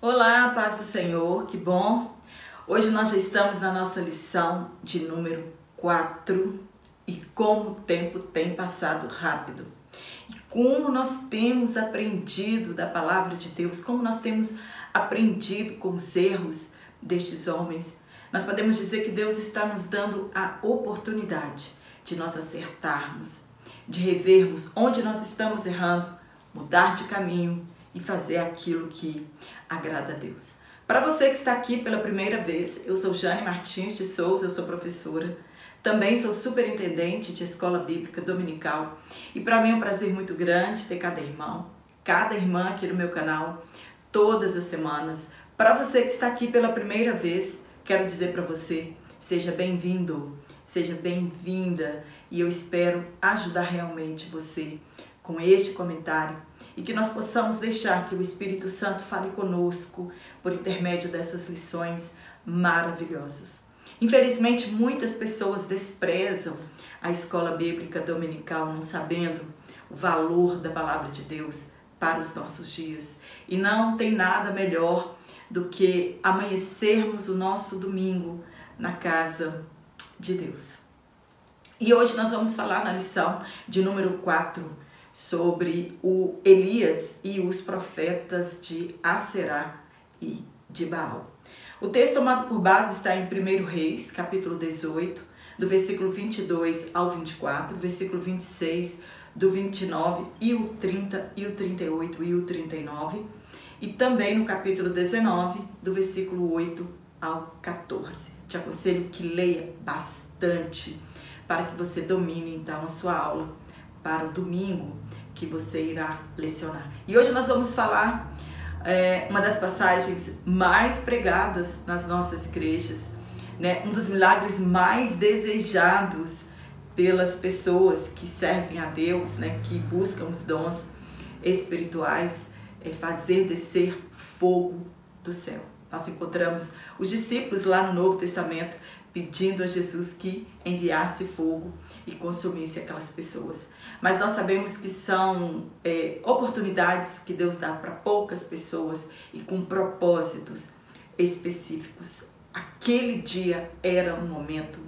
Olá, paz do Senhor, que bom. Hoje nós já estamos na nossa lição de número 4 e como o tempo tem passado rápido. E como nós temos aprendido da palavra de Deus, como nós temos aprendido com os erros destes homens. Nós podemos dizer que Deus está nos dando a oportunidade de nós acertarmos, de revermos onde nós estamos errando, mudar de caminho e fazer aquilo que agrada a Deus. Para você que está aqui pela primeira vez, eu sou Jane Martins de Souza, eu sou professora, também sou superintendente de escola bíblica dominical e para mim é um prazer muito grande ter cada irmão, cada irmã aqui no meu canal, todas as semanas. Para você que está aqui pela primeira vez, quero dizer para você, seja bem-vindo, seja bem-vinda e eu espero ajudar realmente você com este comentário e que nós possamos deixar que o Espírito Santo fale conosco por intermédio dessas lições maravilhosas. Infelizmente, muitas pessoas desprezam a escola bíblica dominical, não sabendo o valor da palavra de Deus para os nossos dias. E não tem nada melhor do que amanhecermos o nosso domingo na casa de Deus. E hoje nós vamos falar na lição de número 4 sobre o Elias e os profetas de Aserá e de Baal. O texto tomado por base está em 1 Reis, capítulo 18, do versículo 22 ao 24, versículo 26, do 29 e o 30 e o 38 e o 39, e também no capítulo 19, do versículo 8 ao 14. Te aconselho que leia bastante para que você domine então a sua aula para o domingo que você irá lecionar. E hoje nós vamos falar é, uma das passagens mais pregadas nas nossas igrejas, né? um dos milagres mais desejados pelas pessoas que servem a Deus, né? que buscam os dons espirituais, é fazer descer fogo do céu. Nós encontramos os discípulos lá no Novo Testamento pedindo a Jesus que enviasse fogo e consumisse aquelas pessoas. Mas nós sabemos que são é, oportunidades que Deus dá para poucas pessoas e com propósitos específicos. Aquele dia era um momento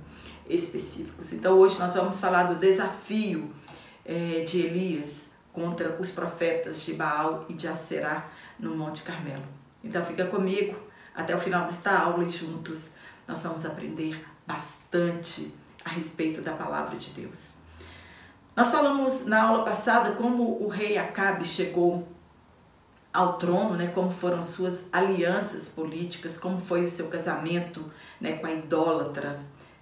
específico. Então hoje nós vamos falar do desafio é, de Elias contra os profetas de Baal e de Aserá no Monte Carmelo. Então fica comigo até o final desta aula e juntos nós vamos aprender bastante a respeito da palavra de Deus. Nós falamos na aula passada como o rei Acabe chegou ao trono, né, como foram suas alianças políticas, como foi o seu casamento né, com a idólatra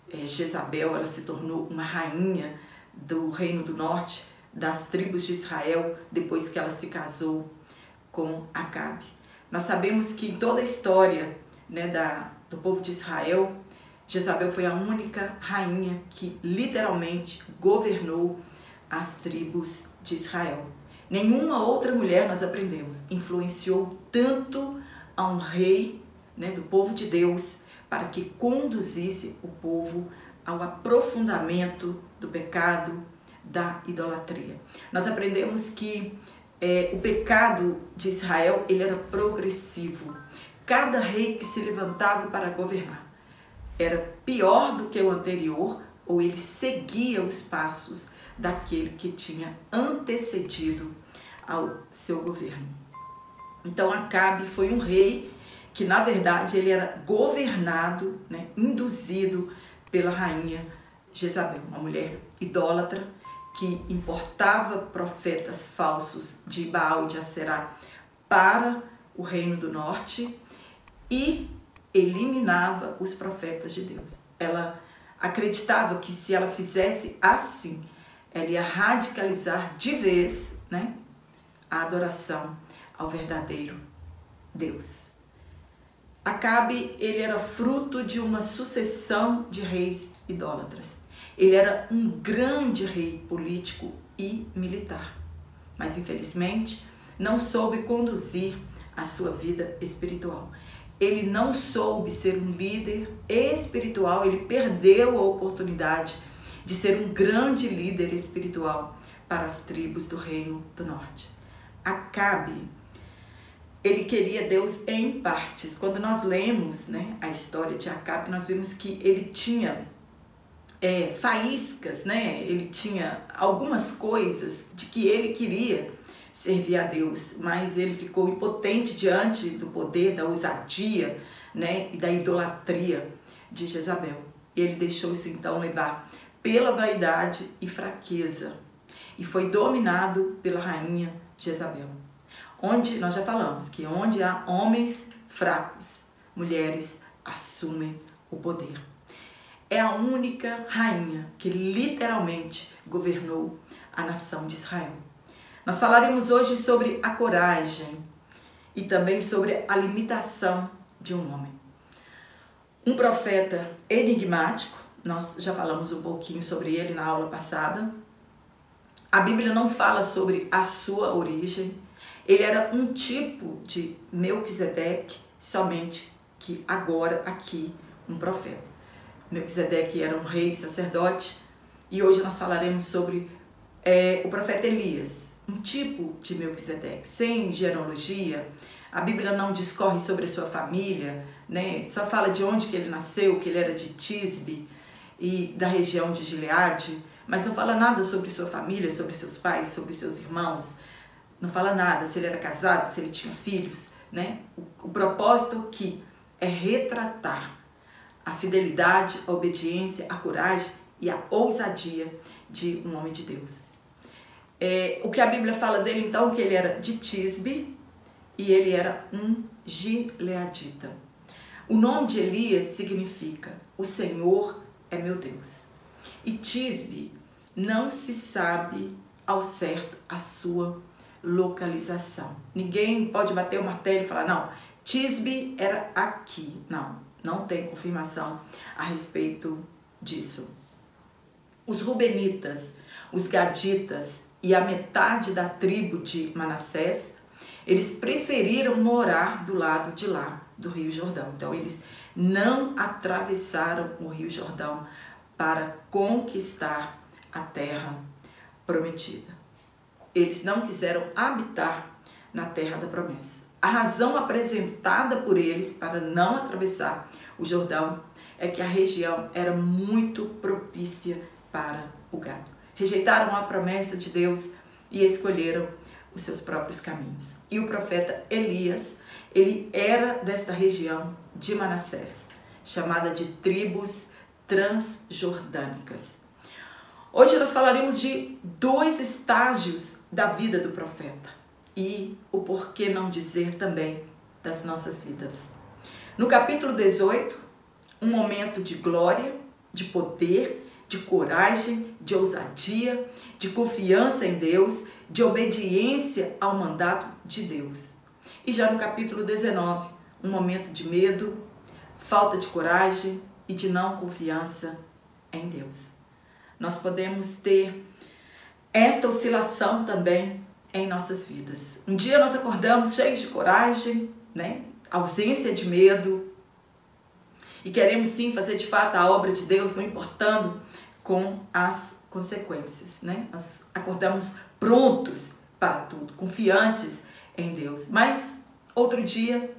é, Jezabel, ela se tornou uma rainha do reino do norte, das tribos de Israel, depois que ela se casou com Acabe. Nós sabemos que em toda a história né, da, do povo de Israel, Jezabel foi a única rainha que literalmente governou as tribos de Israel. Nenhuma outra mulher, nós aprendemos, influenciou tanto a um rei né, do povo de Deus para que conduzisse o povo ao aprofundamento do pecado, da idolatria. Nós aprendemos que é, o pecado de Israel ele era progressivo. Cada rei que se levantava para governar era pior do que o anterior ou ele seguia os passos daquele que tinha antecedido ao seu governo. Então Acabe foi um rei que na verdade ele era governado, né, induzido pela rainha Jezabel, uma mulher idólatra que importava profetas falsos de Baal e de Aserá para o reino do norte e eliminava os profetas de Deus. Ela acreditava que se ela fizesse assim, ela ia radicalizar de vez né, a adoração ao verdadeiro Deus. Acabe, ele era fruto de uma sucessão de reis idólatras. Ele era um grande rei político e militar, mas infelizmente não soube conduzir a sua vida espiritual ele não soube ser um líder espiritual, ele perdeu a oportunidade de ser um grande líder espiritual para as tribos do reino do norte. Acabe ele queria Deus em partes. Quando nós lemos né, a história de Acabe, nós vimos que ele tinha é, faíscas, né? ele tinha algumas coisas de que ele queria servir a Deus, mas ele ficou impotente diante do poder, da ousadia né? e da idolatria de Jezabel. Ele deixou-se então levar pela vaidade e fraqueza e foi dominado pela rainha Jezabel. Onde nós já falamos que onde há homens fracos, mulheres assumem o poder. É a única rainha que literalmente governou a nação de Israel. Nós falaremos hoje sobre a coragem e também sobre a limitação de um homem. Um profeta enigmático, nós já falamos um pouquinho sobre ele na aula passada. A Bíblia não fala sobre a sua origem. Ele era um tipo de Melquisedeque, somente que agora aqui um profeta. Melquisedeque era um rei sacerdote e hoje nós falaremos sobre é, o profeta Elias, um tipo de Melquisedeque, sem genealogia. A Bíblia não discorre sobre a sua família, né? Só fala de onde que ele nasceu, que ele era de Tisbe e da região de Gileade, mas não fala nada sobre sua família, sobre seus pais, sobre seus irmãos. Não fala nada se ele era casado, se ele tinha filhos, né? O, o propósito aqui é retratar a fidelidade, a obediência, a coragem e a ousadia de um homem de Deus. É, o que a Bíblia fala dele então que ele era de Tisbe e ele era um gileadita. O nome de Elias significa o Senhor é meu Deus. E Tisbe não se sabe ao certo a sua localização. Ninguém pode bater o martelo e falar, não, Tisbe era aqui. Não, não tem confirmação a respeito disso. Os Rubenitas, os Gaditas e a metade da tribo de Manassés, eles preferiram morar do lado de lá do Rio Jordão. Então, eles não atravessaram o Rio Jordão para conquistar a terra prometida. Eles não quiseram habitar na terra da promessa. A razão apresentada por eles para não atravessar o Jordão é que a região era muito propícia para o gado. Rejeitaram a promessa de Deus e escolheram os seus próprios caminhos. E o profeta Elias ele era desta região de Manassés, chamada de tribos transjordânicas. Hoje nós falaremos de dois estágios da vida do profeta e o porquê não dizer também das nossas vidas. No capítulo 18, um momento de glória, de poder, de coragem, de ousadia, de confiança em Deus, de obediência ao mandato de Deus. E já no capítulo 19, um momento de medo, falta de coragem e de não confiança em Deus. Nós podemos ter esta oscilação também em nossas vidas. Um dia nós acordamos cheios de coragem, né? ausência de medo, e queremos sim fazer de fato a obra de Deus, não importando com as consequências. Né? Nós acordamos prontos para tudo, confiantes em Deus. Mas outro dia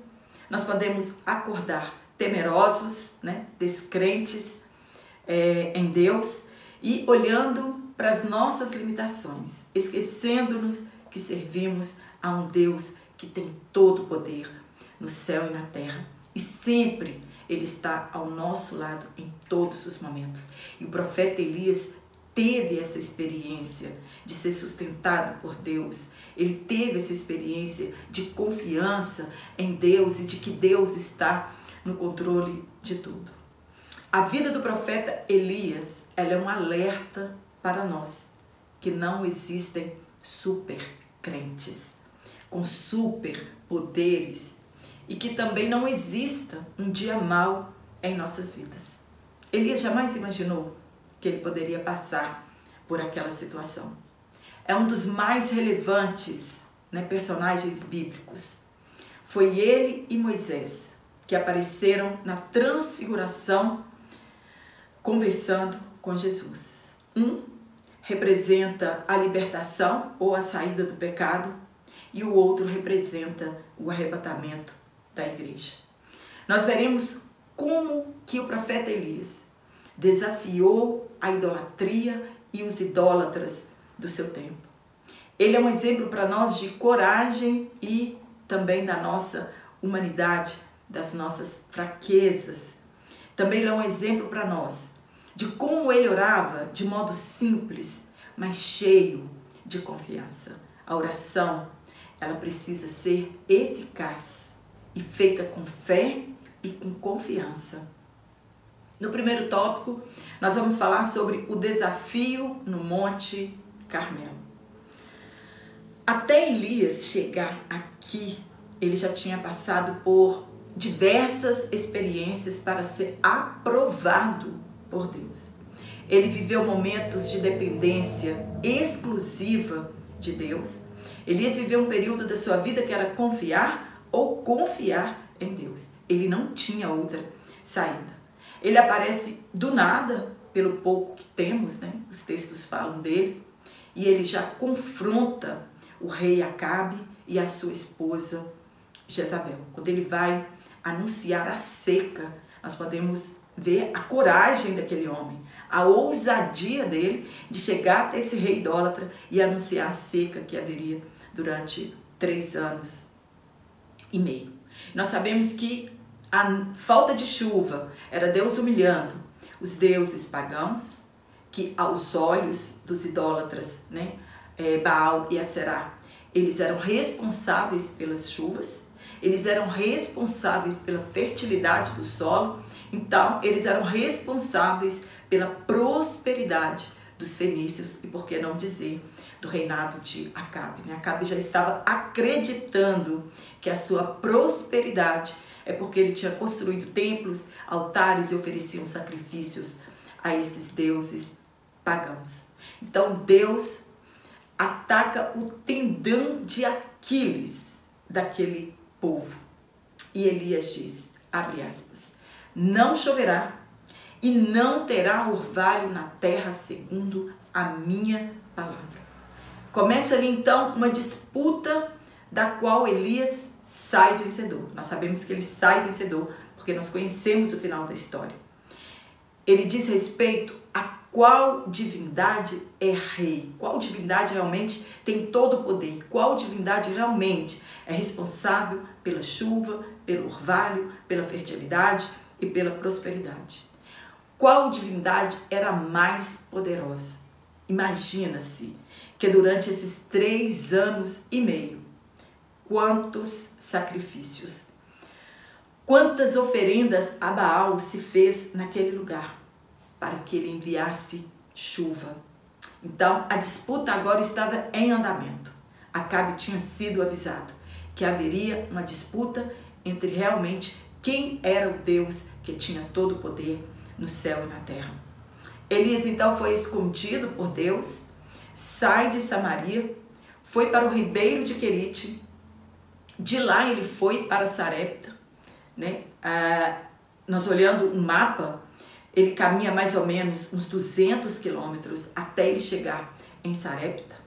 nós podemos acordar temerosos, né, descrentes é, em Deus e olhando para as nossas limitações, esquecendo-nos que servimos a um Deus que tem todo o poder no céu e na terra e sempre ele está ao nosso lado em todos os momentos. E o profeta Elias teve essa experiência de ser sustentado por Deus. Ele teve essa experiência de confiança em Deus e de que Deus está no controle de tudo. A vida do profeta Elias, ela é um alerta para nós que não existem super crentes com super poderes e que também não exista um dia mau em nossas vidas. Elias jamais imaginou que ele poderia passar por aquela situação. É um dos mais relevantes né, personagens bíblicos. Foi ele e Moisés que apareceram na transfiguração conversando com Jesus. Um representa a libertação ou a saída do pecado e o outro representa o arrebatamento da igreja. Nós veremos como que o profeta Elias desafiou a idolatria e os idólatras do seu tempo. Ele é um exemplo para nós de coragem e também da nossa humanidade, das nossas fraquezas. Também ele é um exemplo para nós de como ele orava de modo simples, mas cheio de confiança. A oração, ela precisa ser eficaz e feita com fé e com confiança. No primeiro tópico, nós vamos falar sobre o desafio no Monte Carmelo. Até Elias chegar aqui, ele já tinha passado por diversas experiências para ser aprovado por Deus. Ele viveu momentos de dependência exclusiva de Deus. Elias viveu um período da sua vida que era confiar ou confiar em Deus. Ele não tinha outra saída. Ele aparece do nada, pelo pouco que temos, né? Os textos falam dele, e ele já confronta o rei Acabe e a sua esposa Jezabel. Quando ele vai anunciar a seca, nós podemos ver a coragem daquele homem, a ousadia dele de chegar até esse rei idólatra e anunciar a seca que haveria durante três anos e meio. Nós sabemos que a falta de chuva era Deus humilhando os deuses pagãos, que aos olhos dos idólatras, né, é, Baal e Aserá, eles eram responsáveis pelas chuvas, eles eram responsáveis pela fertilidade do solo, então eles eram responsáveis pela prosperidade dos fenícios e por que não dizer do reinado de Acabe. Né? Acabe já estava acreditando que a sua prosperidade é porque ele tinha construído templos, altares e ofereciam sacrifícios a esses deuses pagãos. Então Deus ataca o tendão de Aquiles daquele povo. E Elias diz, abre aspas, não choverá e não terá orvalho na terra segundo a minha palavra. Começa ali então uma disputa da qual Elias sai vencedor. Nós sabemos que ele sai vencedor porque nós conhecemos o final da história. Ele diz respeito a qual divindade é rei, qual divindade realmente tem todo o poder, qual divindade realmente é responsável pela chuva, pelo orvalho, pela fertilidade e pela prosperidade. Qual divindade era mais poderosa? Imagina-se que durante esses três anos e meio, quantos sacrifícios, quantas oferendas a Baal se fez naquele lugar para que ele enviasse chuva. Então a disputa agora estava em andamento. Acabe tinha sido avisado que haveria uma disputa entre realmente quem era o Deus que tinha todo o poder no céu e na terra. Elias então foi escondido por Deus, sai de Samaria, foi para o ribeiro de Querite, de lá ele foi para Sarepta, né? Ah, nós olhando um mapa, ele caminha mais ou menos uns 200 quilômetros até ele chegar em Sarepta.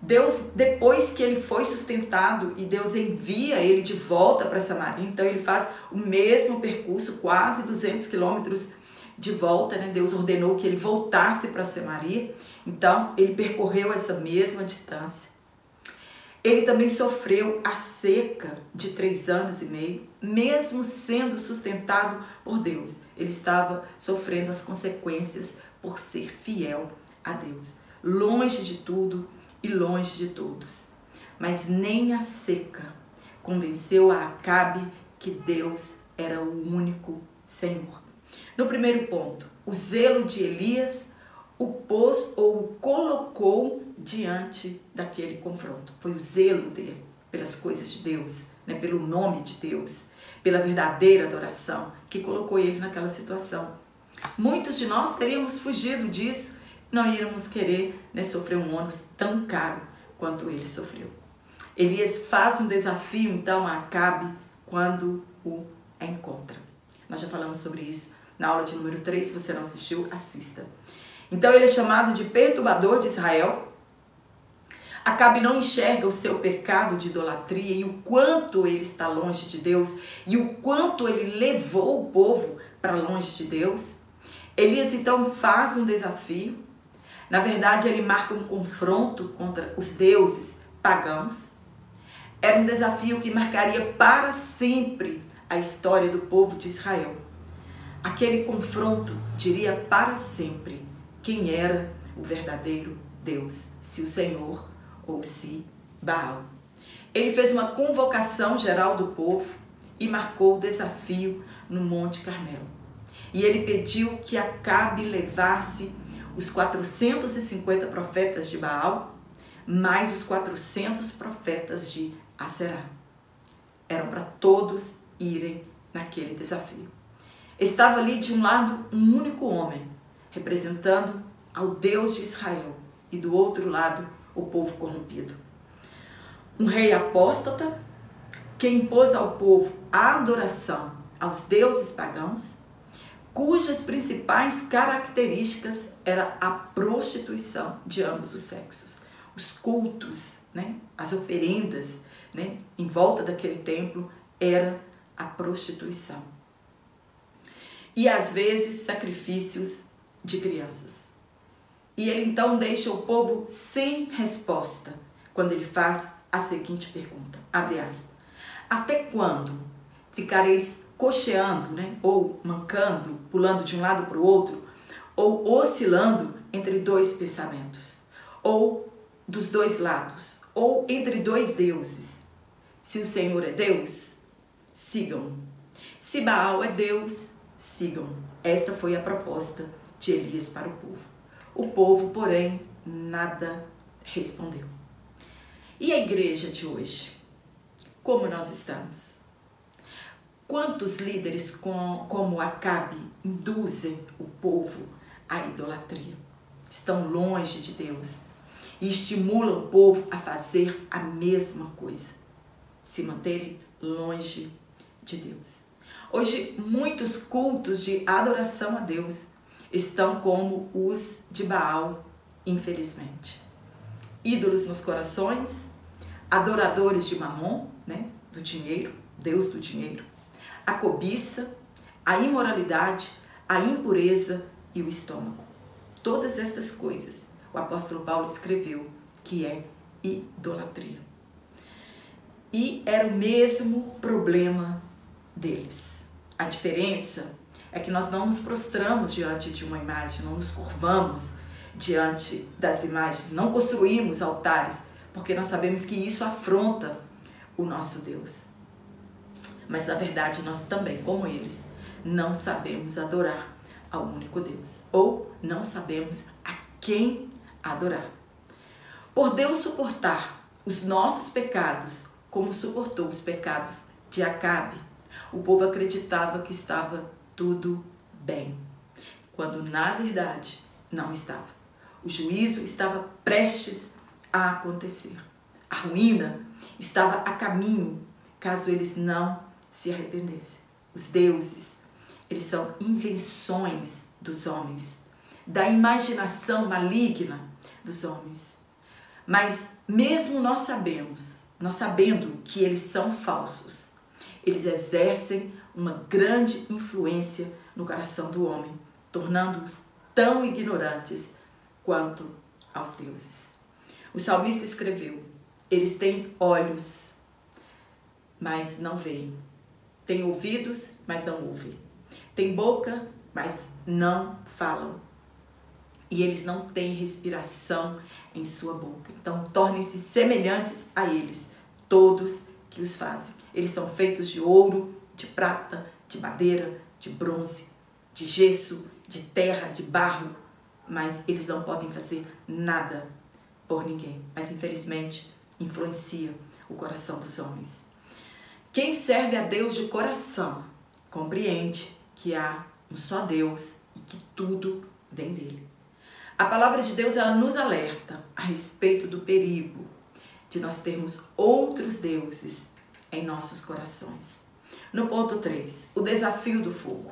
Deus, depois que ele foi sustentado e Deus envia ele de volta para Samaria, então ele faz o mesmo percurso, quase 200 quilômetros de volta, né? Deus ordenou que ele voltasse para Samaria, então ele percorreu essa mesma distância. Ele também sofreu a seca de três anos e meio, mesmo sendo sustentado por Deus. Ele estava sofrendo as consequências por ser fiel a Deus, longe de tudo e longe de todos. Mas nem a seca convenceu a Acabe que Deus era o único Senhor. No primeiro ponto, o zelo de Elias o pôs ou o colocou diante daquele confronto. Foi o zelo dele pelas coisas de Deus, né, pelo nome de Deus, pela verdadeira adoração que colocou ele naquela situação. Muitos de nós teríamos fugido disso, não íamos querer né, sofrer um ônus tão caro quanto ele sofreu. Elias faz um desafio então a Acabe quando o encontra. Nós já falamos sobre isso na aula de número 3, se você não assistiu, assista. Então ele é chamado de perturbador de Israel. Acabe não enxerga o seu pecado de idolatria e o quanto ele está longe de Deus e o quanto ele levou o povo para longe de Deus. Elias então faz um desafio. Na verdade, ele marca um confronto contra os deuses pagãos. Era um desafio que marcaria para sempre a história do povo de Israel. Aquele confronto diria para sempre quem era o verdadeiro Deus, se o Senhor ou se Baal. Ele fez uma convocação geral do povo e marcou o desafio no Monte Carmelo. E ele pediu que Acabe levasse os 450 profetas de Baal, mais os 400 profetas de Aserá. Eram para todos irem naquele desafio. Estava ali de um lado um único homem, representando ao Deus de Israel, e do outro lado o povo corrompido. Um rei apóstata que impôs ao povo a adoração aos deuses pagãos, cujas principais características era a prostituição de ambos os sexos, os cultos, né, as oferendas, né, em volta daquele templo era a prostituição. E às vezes sacrifícios de crianças. E ele então deixa o povo sem resposta quando ele faz a seguinte pergunta, abre aspas, até quando ficareis cocheando, né, ou mancando, pulando de um lado para o outro, ou oscilando entre dois pensamentos, ou dos dois lados, ou entre dois deuses? Se o Senhor é Deus, sigam. Se Baal é Deus, sigam. Esta foi a proposta de Elias para o povo. O povo, porém, nada respondeu. E a igreja de hoje? Como nós estamos? Quantos líderes com, como Acabe induzem o povo à idolatria? Estão longe de Deus e estimulam o povo a fazer a mesma coisa, se manterem longe de Deus. Hoje, muitos cultos de adoração a Deus estão como os de Baal, infelizmente. Ídolos nos corações, adoradores de Mamon, né, do dinheiro, Deus do dinheiro, a cobiça, a imoralidade, a impureza e o estômago. Todas estas coisas o apóstolo Paulo escreveu que é idolatria. E era o mesmo problema deles. A diferença é que nós não nos prostramos diante de uma imagem, não nos curvamos diante das imagens, não construímos altares, porque nós sabemos que isso afronta o nosso Deus. Mas na verdade nós também, como eles, não sabemos adorar ao único Deus, ou não sabemos a quem adorar. Por Deus suportar os nossos pecados, como suportou os pecados de Acabe, o povo acreditava que estava tudo bem, quando na verdade não estava. O juízo estava prestes a acontecer. A ruína estava a caminho, caso eles não se arrependessem. Os deuses, eles são invenções dos homens, da imaginação maligna dos homens. Mas mesmo nós sabemos, nós sabendo que eles são falsos, eles exercem uma grande influência no coração do homem, tornando-os tão ignorantes quanto aos deuses. O salmista escreveu: Eles têm olhos, mas não veem. Têm ouvidos, mas não ouvem. Têm boca, mas não falam. E eles não têm respiração em sua boca. Então, tornem-se semelhantes a eles, todos que os fazem. Eles são feitos de ouro, de prata, de madeira, de bronze, de gesso, de terra, de barro, mas eles não podem fazer nada por ninguém. Mas infelizmente influencia o coração dos homens. Quem serve a Deus de coração compreende que há um só Deus e que tudo vem dele. A palavra de Deus ela nos alerta a respeito do perigo de nós termos outros deuses em nossos corações. No ponto 3, o desafio do fogo.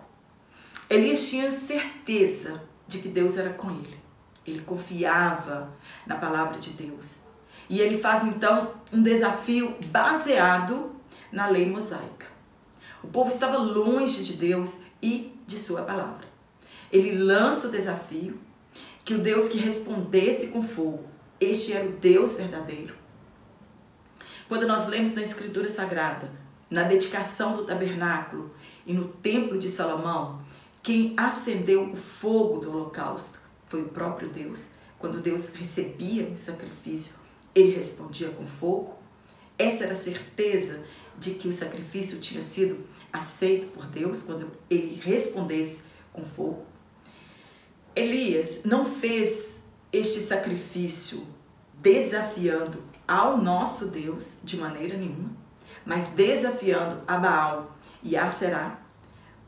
Elias tinha certeza de que Deus era com ele. Ele confiava na palavra de Deus. E ele faz então um desafio baseado na lei mosaica. O povo estava longe de Deus e de sua palavra. Ele lança o desafio que o Deus que respondesse com fogo, este era o Deus verdadeiro. Quando nós lemos na Escritura Sagrada, na dedicação do tabernáculo e no templo de Salomão, quem acendeu o fogo do holocausto foi o próprio Deus. Quando Deus recebia o sacrifício, ele respondia com fogo. Essa era a certeza de que o sacrifício tinha sido aceito por Deus quando ele respondesse com fogo. Elias não fez este sacrifício desafiando ao nosso Deus de maneira nenhuma, mas desafiando a Baal e a Será,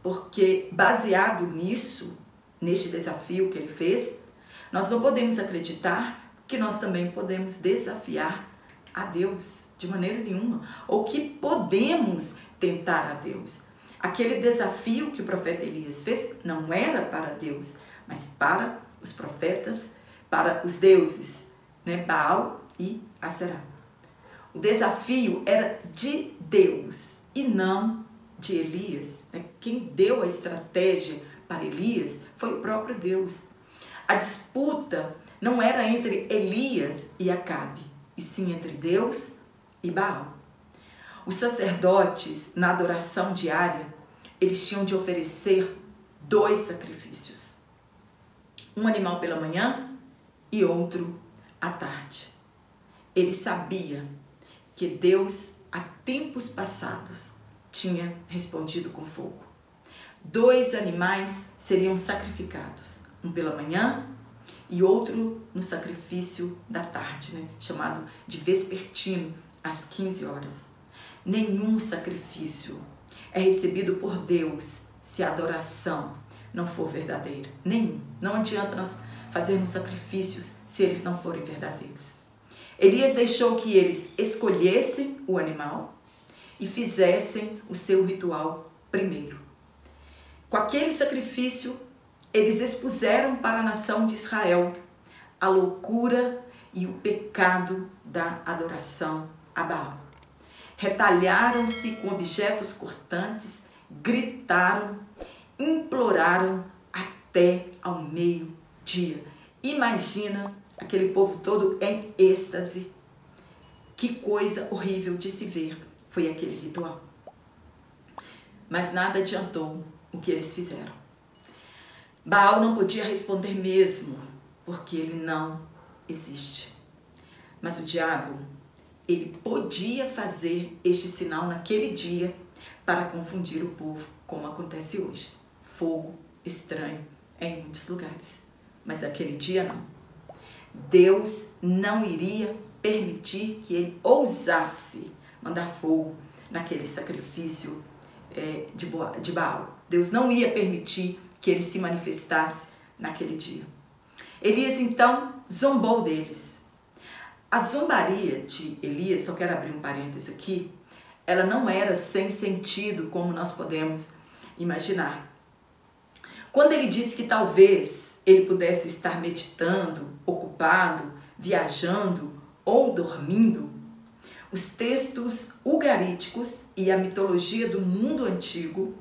porque baseado nisso, neste desafio que ele fez, nós não podemos acreditar que nós também podemos desafiar a Deus de maneira nenhuma, ou que podemos tentar a Deus. Aquele desafio que o profeta Elias fez não era para Deus, mas para os profetas, para os deuses, né, Baal e Aserá. O desafio era de Deus e não de Elias. Né? Quem deu a estratégia para Elias foi o próprio Deus. A disputa não era entre Elias e Acabe, e sim entre Deus e Baal. Os sacerdotes, na adoração diária, eles tinham de oferecer dois sacrifícios. Um animal pela manhã e outro à tarde. Ele sabia que Deus, há tempos passados, tinha respondido com fogo. Dois animais seriam sacrificados, um pela manhã e outro no sacrifício da tarde, né? chamado de vespertino, às 15 horas. Nenhum sacrifício é recebido por Deus se a adoração não for verdadeira. Nenhum. Não adianta nós fazermos sacrifícios se eles não forem verdadeiros. Elias deixou que eles escolhessem o animal e fizessem o seu ritual primeiro. Com aquele sacrifício, eles expuseram para a nação de Israel a loucura e o pecado da adoração a Baal. Retalharam-se com objetos cortantes, gritaram, imploraram até ao meio-dia. Imagina aquele povo todo em êxtase. Que coisa horrível de se ver foi aquele ritual. Mas nada adiantou o que eles fizeram. Baal não podia responder mesmo, porque ele não existe. Mas o diabo, ele podia fazer este sinal naquele dia para confundir o povo, como acontece hoje. Fogo estranho em muitos lugares. Mas naquele dia não. Deus não iria permitir que ele ousasse mandar fogo naquele sacrifício é, de, de Baal. Deus não ia permitir que ele se manifestasse naquele dia. Elias então zombou deles. A zombaria de Elias, só quero abrir um parêntese aqui, ela não era sem sentido como nós podemos imaginar. Quando ele disse que talvez ele pudesse estar meditando, ocupado, viajando ou dormindo, os textos ugaríticos e a mitologia do mundo antigo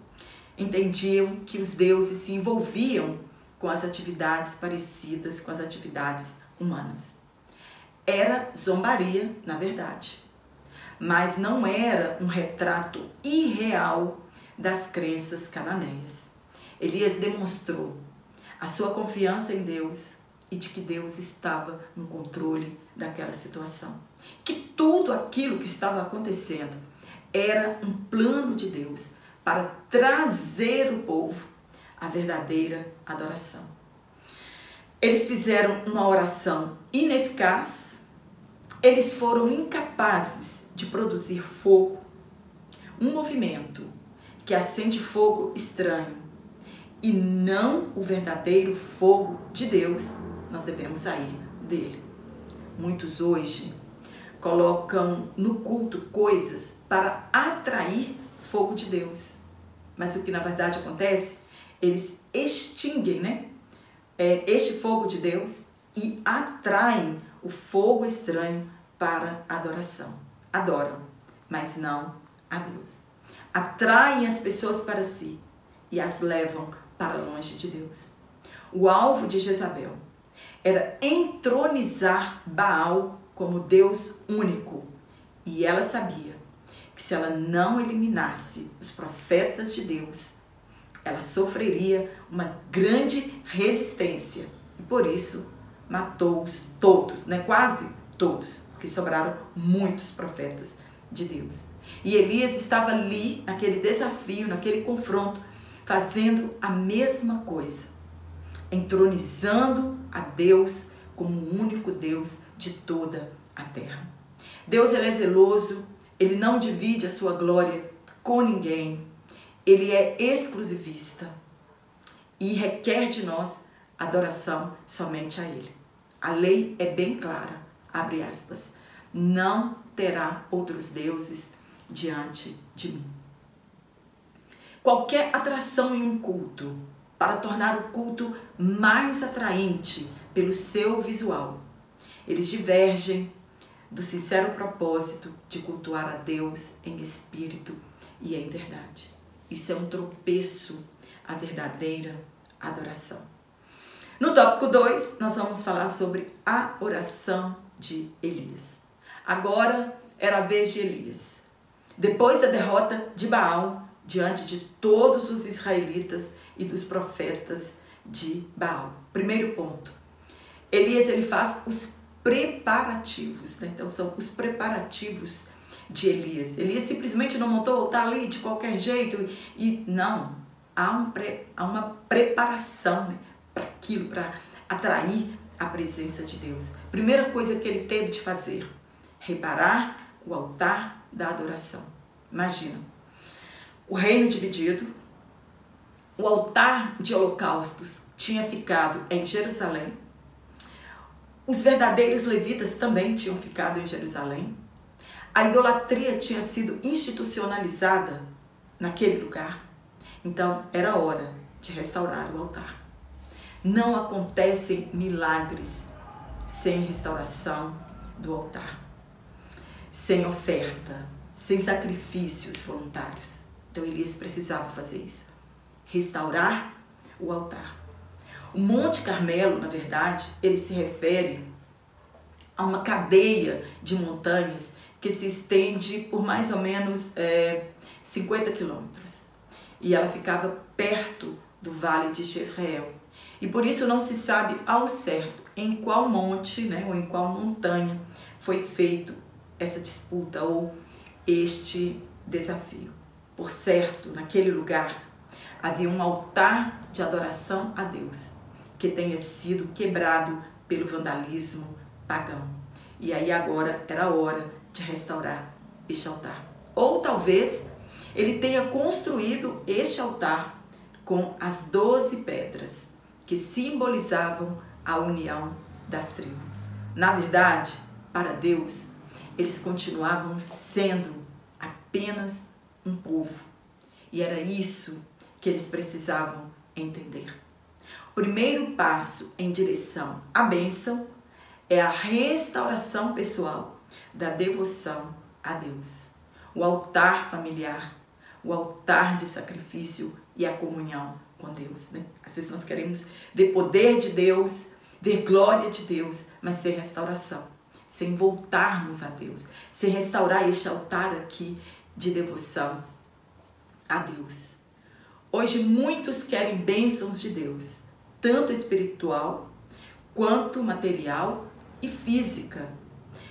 entendiam que os deuses se envolviam com as atividades parecidas com as atividades humanas. Era zombaria, na verdade, mas não era um retrato irreal das crenças cananeias. Elias demonstrou a sua confiança em Deus e de que Deus estava no controle daquela situação que tudo aquilo que estava acontecendo era um plano de Deus para trazer o povo à verdadeira adoração. Eles fizeram uma oração ineficaz, eles foram incapazes de produzir fogo, um movimento que acende fogo estranho e não o verdadeiro fogo de Deus, nós devemos sair dele. Muitos hoje colocam no culto coisas para atrair fogo de Deus. Mas o que na verdade acontece, eles extinguem né, é, este fogo de Deus e atraem o fogo estranho para adoração. Adoram, mas não a Deus. Atraem as pessoas para si e as levam para longe de Deus. O alvo de Jezabel era entronizar Baal como Deus único. E ela sabia que se ela não eliminasse os profetas de Deus, ela sofreria uma grande resistência. E por isso matou-os todos, né? quase todos, porque sobraram muitos profetas de Deus. E Elias estava ali, naquele desafio, naquele confronto, fazendo a mesma coisa, entronizando a Deus como o único Deus de toda a terra. Deus ele é zeloso, ele não divide a sua glória com ninguém, ele é exclusivista e requer de nós adoração somente a ele. A lei é bem clara, abre aspas, não terá outros deuses diante de mim. Qualquer atração em um culto para tornar o culto mais atraente pelo seu visual, eles divergem do sincero propósito de cultuar a Deus em espírito e em verdade. Isso é um tropeço à verdadeira adoração. No tópico 2, nós vamos falar sobre a oração de Elias. Agora era a vez de Elias. Depois da derrota de Baal diante de todos os israelitas e dos profetas de Baal. Primeiro ponto. Elias ele faz os preparativos, né? então são os preparativos de Elias. Elias simplesmente não montou o altar ali de qualquer jeito e não, há, um há uma preparação né? para aquilo, para atrair a presença de Deus. Primeira coisa que ele teve de fazer, reparar o altar da adoração. Imagina, o reino dividido, o altar de holocaustos tinha ficado em Jerusalém, os verdadeiros levitas também tinham ficado em Jerusalém. A idolatria tinha sido institucionalizada naquele lugar. Então era hora de restaurar o altar. Não acontecem milagres sem restauração do altar, sem oferta, sem sacrifícios voluntários. Então Elias precisava fazer isso. Restaurar o altar. O Monte Carmelo, na verdade, ele se refere a uma cadeia de montanhas que se estende por mais ou menos é, 50 quilômetros. E ela ficava perto do Vale de Jezreel. E por isso não se sabe ao certo em qual monte né, ou em qual montanha foi feito essa disputa ou este desafio. Por certo, naquele lugar havia um altar de adoração a Deus que tenha sido quebrado pelo vandalismo pagão. E aí agora era hora de restaurar este altar. Ou talvez ele tenha construído este altar com as doze pedras que simbolizavam a união das tribos. Na verdade, para Deus, eles continuavam sendo apenas um povo. E era isso que eles precisavam entender. O primeiro passo em direção à bênção é a restauração pessoal da devoção a Deus. O altar familiar, o altar de sacrifício e a comunhão com Deus. Né? Às vezes nós queremos ver poder de Deus, ver glória de Deus, mas sem restauração, sem voltarmos a Deus, sem restaurar este altar aqui de devoção a Deus. Hoje muitos querem bênçãos de Deus, tanto espiritual quanto material e física,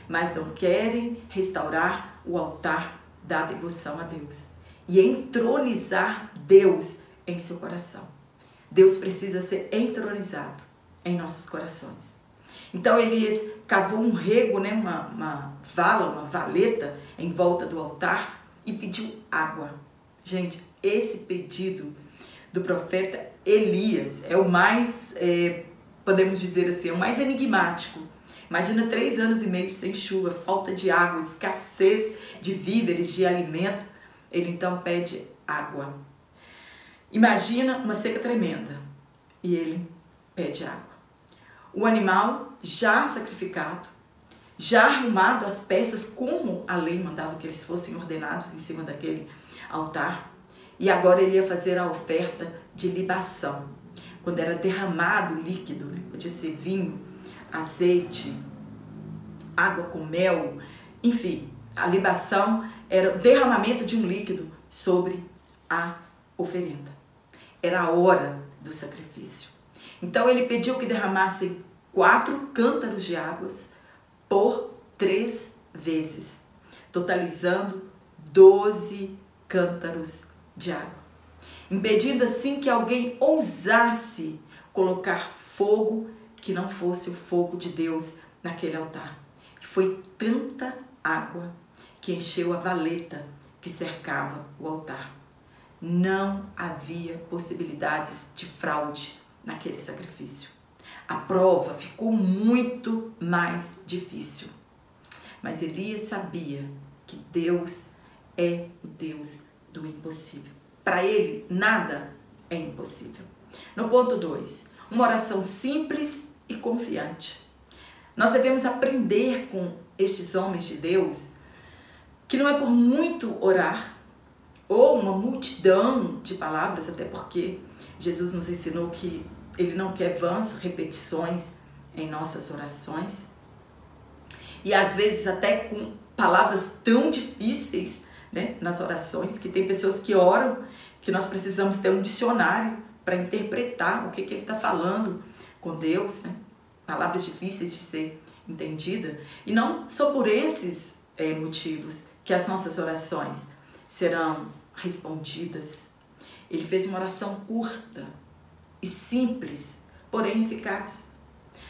mas não querem restaurar o altar da devoção a Deus e entronizar Deus em seu coração. Deus precisa ser entronizado em nossos corações. Então Elias cavou um rego, né, uma, uma vala, uma valeta em volta do altar e pediu água. Gente, esse pedido do profeta Elias é o mais, é, podemos dizer assim, é o mais enigmático. Imagina três anos e meio sem chuva, falta de água, escassez de víveres, de alimento. Ele então pede água. Imagina uma seca tremenda e ele pede água. O animal já sacrificado, já arrumado as peças como a lei mandava que eles fossem ordenados em cima daquele altar. E agora ele ia fazer a oferta de libação. Quando era derramado líquido, né? podia ser vinho, azeite, água com mel, enfim, a libação era o derramamento de um líquido sobre a oferenda. Era a hora do sacrifício. Então ele pediu que derramassem quatro cântaros de águas por três vezes, totalizando doze cântaros de água, impedindo assim que alguém ousasse colocar fogo que não fosse o fogo de Deus naquele altar. Foi tanta água que encheu a valeta que cercava o altar. Não havia possibilidades de fraude naquele sacrifício a prova ficou muito mais difícil. Mas Elias sabia que Deus é o Deus do impossível. Para ele, nada é impossível. No ponto 2, uma oração simples e confiante. Nós devemos aprender com estes homens de Deus que não é por muito orar ou uma multidão de palavras, até porque Jesus nos ensinou que ele não quer vãs repetições em nossas orações. E às vezes até com palavras tão difíceis né, nas orações, que tem pessoas que oram, que nós precisamos ter um dicionário para interpretar o que, que ele está falando com Deus, né? palavras difíceis de ser entendida. E não são por esses é, motivos que as nossas orações serão respondidas. Ele fez uma oração curta, e simples, porém eficaz.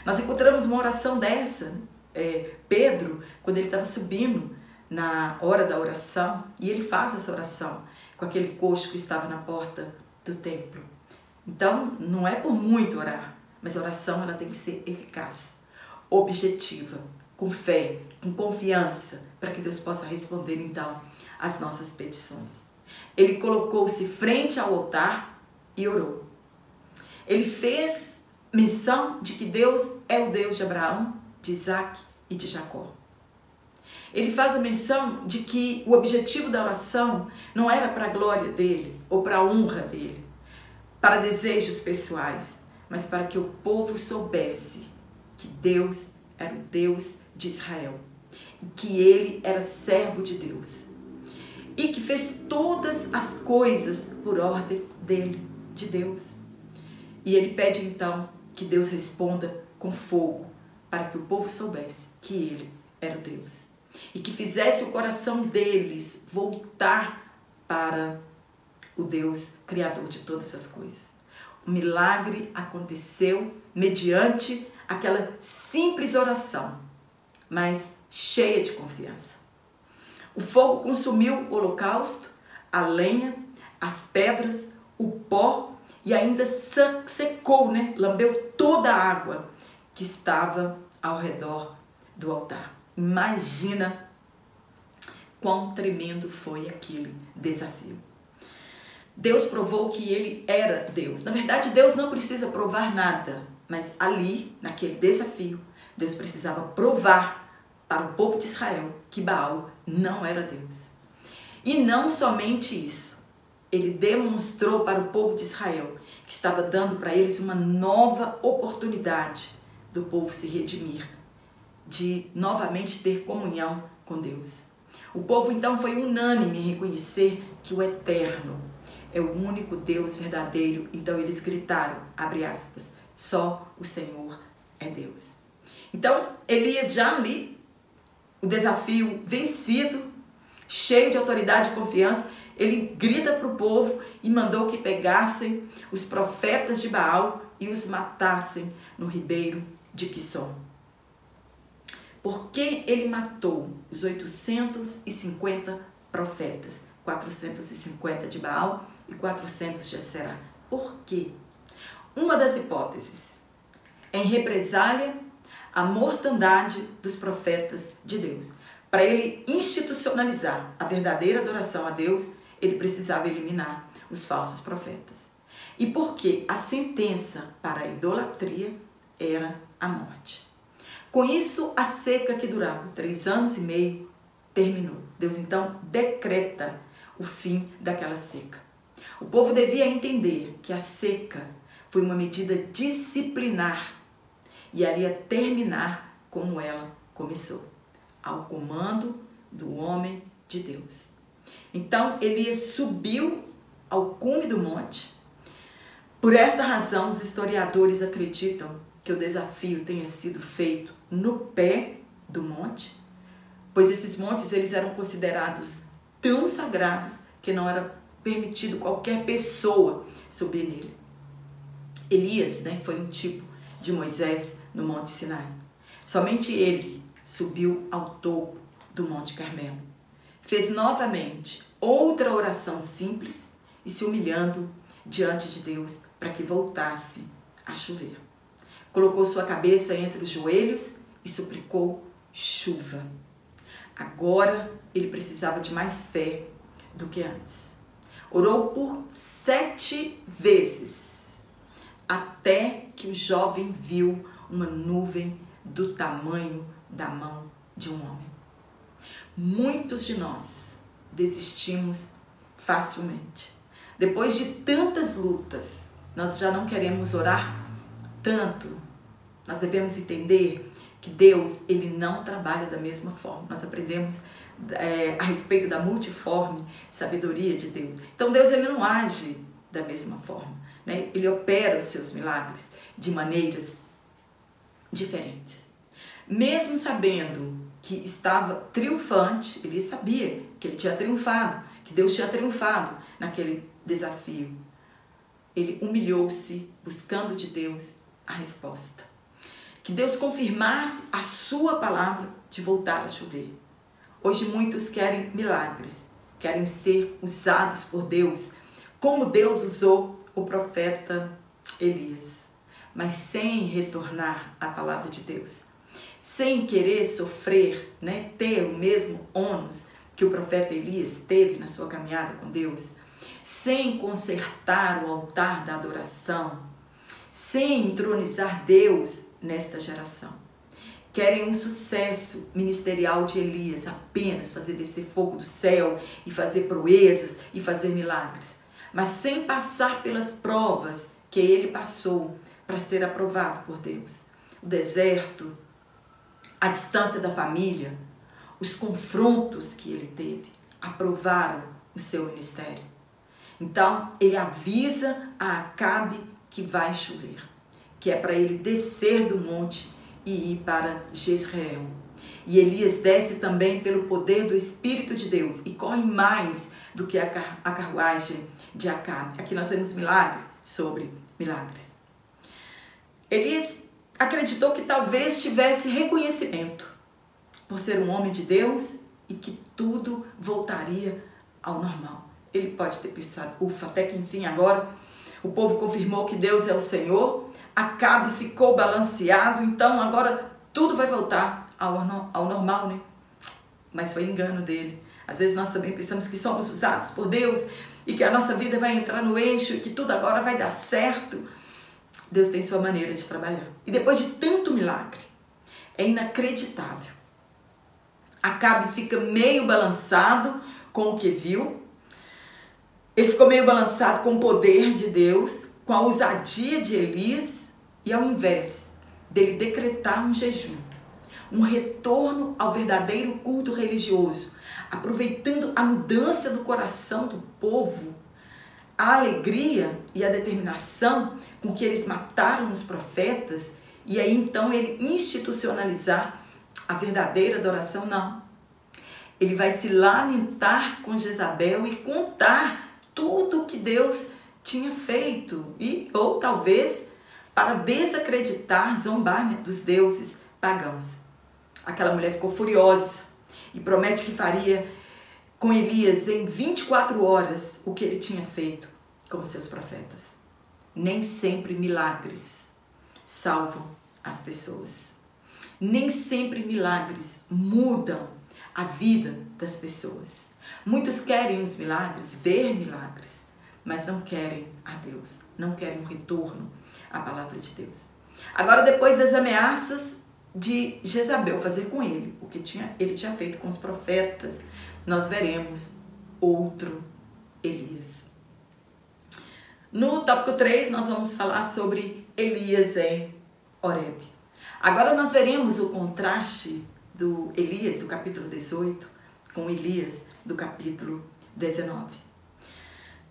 Nós encontramos uma oração dessa, é, Pedro, quando ele estava subindo na hora da oração, e ele faz essa oração com aquele coxo que estava na porta do templo. Então, não é por muito orar, mas a oração ela tem que ser eficaz, objetiva, com fé, com confiança, para que Deus possa responder então às nossas petições. Ele colocou-se frente ao altar e orou. Ele fez menção de que Deus é o Deus de Abraão, de Isaac e de Jacó. Ele faz a menção de que o objetivo da oração não era para a glória dele ou para a honra dele, para desejos pessoais, mas para que o povo soubesse que Deus era o Deus de Israel que ele era servo de Deus e que fez todas as coisas por ordem dele, de Deus. E ele pede então que Deus responda com fogo, para que o povo soubesse que ele era Deus. E que fizesse o coração deles voltar para o Deus Criador de todas as coisas. O milagre aconteceu mediante aquela simples oração, mas cheia de confiança. O fogo consumiu o holocausto, a lenha, as pedras, o pó e ainda secou, né? Lambeu toda a água que estava ao redor do altar. Imagina quão tremendo foi aquele desafio. Deus provou que ele era Deus. Na verdade, Deus não precisa provar nada, mas ali, naquele desafio, Deus precisava provar para o povo de Israel que Baal não era Deus. E não somente isso, ele demonstrou para o povo de Israel que estava dando para eles uma nova oportunidade do povo se redimir, de novamente ter comunhão com Deus. O povo então foi unânime em reconhecer que o Eterno é o único Deus verdadeiro. Então eles gritaram, abre aspas, só o Senhor é Deus. Então Elias já ali, o desafio vencido, cheio de autoridade e confiança, ele grita para o povo e mandou que pegassem os profetas de Baal e os matassem no ribeiro de Quisson. Por que ele matou os 850 profetas? 450 de Baal e 400 de Aserá. Por quê? Uma das hipóteses, em represália à mortandade dos profetas de Deus. Para ele institucionalizar a verdadeira adoração a Deus, ele precisava eliminar os falsos profetas. E porque a sentença para a idolatria era a morte. Com isso, a seca que durava três anos e meio terminou. Deus então decreta o fim daquela seca. O povo devia entender que a seca foi uma medida disciplinar e ela ia terminar como ela começou, ao comando do homem de Deus. Então Elias subiu ao cume do monte. Por esta razão, os historiadores acreditam que o desafio tenha sido feito no pé do monte, pois esses montes eles eram considerados tão sagrados que não era permitido qualquer pessoa subir nele. Elias né, foi um tipo de Moisés no Monte Sinai. Somente ele subiu ao topo do Monte Carmelo. Fez novamente outra oração simples e se humilhando diante de Deus para que voltasse a chover. Colocou sua cabeça entre os joelhos e suplicou chuva. Agora ele precisava de mais fé do que antes. Orou por sete vezes, até que o jovem viu uma nuvem do tamanho da mão de um homem. Muitos de nós desistimos facilmente. Depois de tantas lutas, nós já não queremos orar tanto. Nós devemos entender que Deus ele não trabalha da mesma forma. Nós aprendemos é, a respeito da multiforme sabedoria de Deus. Então Deus ele não age da mesma forma, né? Ele opera os seus milagres de maneiras diferentes. Mesmo sabendo que estava triunfante, ele sabia que ele tinha triunfado, que Deus tinha triunfado naquele desafio. Ele humilhou-se buscando de Deus a resposta. Que Deus confirmasse a sua palavra de voltar a chover. Hoje muitos querem milagres, querem ser usados por Deus, como Deus usou o profeta Elias, mas sem retornar à palavra de Deus, sem querer sofrer, né, ter o mesmo ônus que o profeta Elias teve na sua caminhada com Deus, sem consertar o altar da adoração, sem entronizar Deus nesta geração querem um sucesso ministerial de Elias, apenas fazer descer fogo do céu e fazer proezas e fazer milagres, mas sem passar pelas provas que ele passou para ser aprovado por Deus. O deserto, a distância da família, os confrontos que ele teve aprovaram o seu ministério. Então, ele avisa a Acabe que vai chover, que é para ele descer do monte e ir para Jezreel. E Elias desce também pelo poder do Espírito de Deus e corre mais do que a, a carruagem de Acabe. Aqui nós vemos milagre sobre milagres. Elias acreditou que talvez tivesse reconhecimento por ser um homem de Deus e que tudo voltaria ao normal. Ele pode ter pensado, ufa, até que enfim agora o povo confirmou que Deus é o Senhor Acabe ficou balanceado, então agora tudo vai voltar ao, ao normal, né? Mas foi engano dele. Às vezes nós também pensamos que somos usados por Deus e que a nossa vida vai entrar no eixo e que tudo agora vai dar certo. Deus tem sua maneira de trabalhar. E depois de tanto milagre, é inacreditável. Acabe fica meio balançado com o que viu. Ele ficou meio balançado com o poder de Deus com a ousadia de Elias e ao invés dele decretar um jejum, um retorno ao verdadeiro culto religioso, aproveitando a mudança do coração do povo, a alegria e a determinação com que eles mataram os profetas e aí então ele institucionalizar a verdadeira adoração, não. Ele vai se lamentar com Jezabel e contar tudo que Deus tinha feito e ou talvez para desacreditar, zombar né, dos deuses pagãos. Aquela mulher ficou furiosa e promete que faria com Elias em 24 horas o que ele tinha feito com seus profetas. Nem sempre milagres salvam as pessoas. Nem sempre milagres mudam a vida das pessoas. Muitos querem os milagres, ver milagres, mas não querem a Deus, não querem um retorno à palavra de Deus. Agora, depois das ameaças de Jezabel fazer com ele, o que tinha, ele tinha feito com os profetas, nós veremos outro Elias. No tópico 3, nós vamos falar sobre Elias em Horeb. Agora nós veremos o contraste do Elias, do capítulo 18, com Elias, do capítulo 19.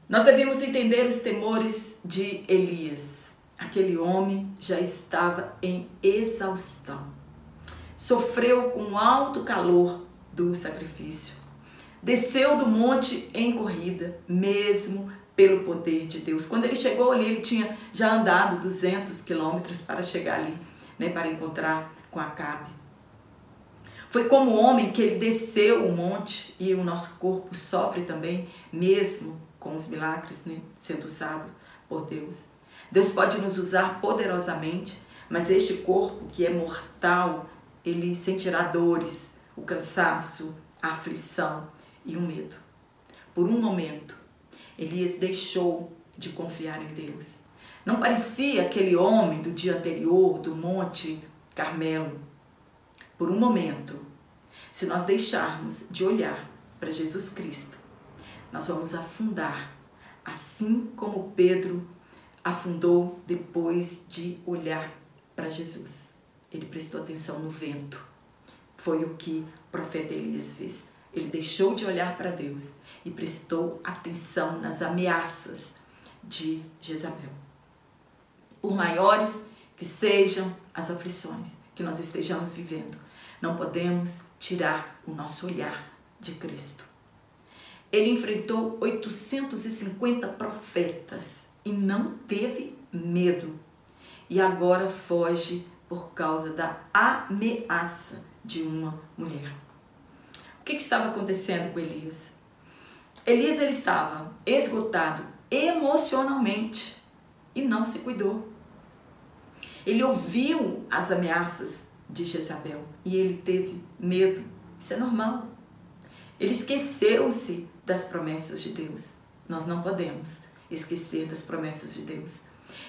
Nós devemos entender os temores de Elias. Aquele homem já estava em exaustão. Sofreu com alto calor do sacrifício. Desceu do monte em corrida, mesmo pelo poder de Deus. Quando ele chegou ali, ele tinha já andado 200 quilômetros para chegar ali, né, para encontrar com Acabe. Foi como homem que ele desceu o monte e o nosso corpo sofre também, mesmo com os milagres né, sendo usados por Deus. Deus pode nos usar poderosamente, mas este corpo que é mortal, ele sentirá dores, o cansaço, a aflição e o medo. Por um momento, Elias deixou de confiar em Deus. Não parecia aquele homem do dia anterior, do Monte Carmelo. Por um momento, se nós deixarmos de olhar para Jesus Cristo, nós vamos afundar, assim como Pedro afundou depois de olhar para Jesus. Ele prestou atenção no vento. Foi o que o profeta Elias fez. Ele deixou de olhar para Deus e prestou atenção nas ameaças de Jezabel. Por maiores que sejam as aflições que nós estejamos vivendo, não podemos tirar o nosso olhar de Cristo. Ele enfrentou 850 profetas e não teve medo. E agora foge por causa da ameaça de uma mulher. O que, que estava acontecendo com Elias? Elias ele estava esgotado emocionalmente e não se cuidou. Ele ouviu as ameaças de Jezabel e ele teve medo. Isso é normal. Ele esqueceu-se das promessas de Deus. Nós não podemos esquecer das promessas de Deus.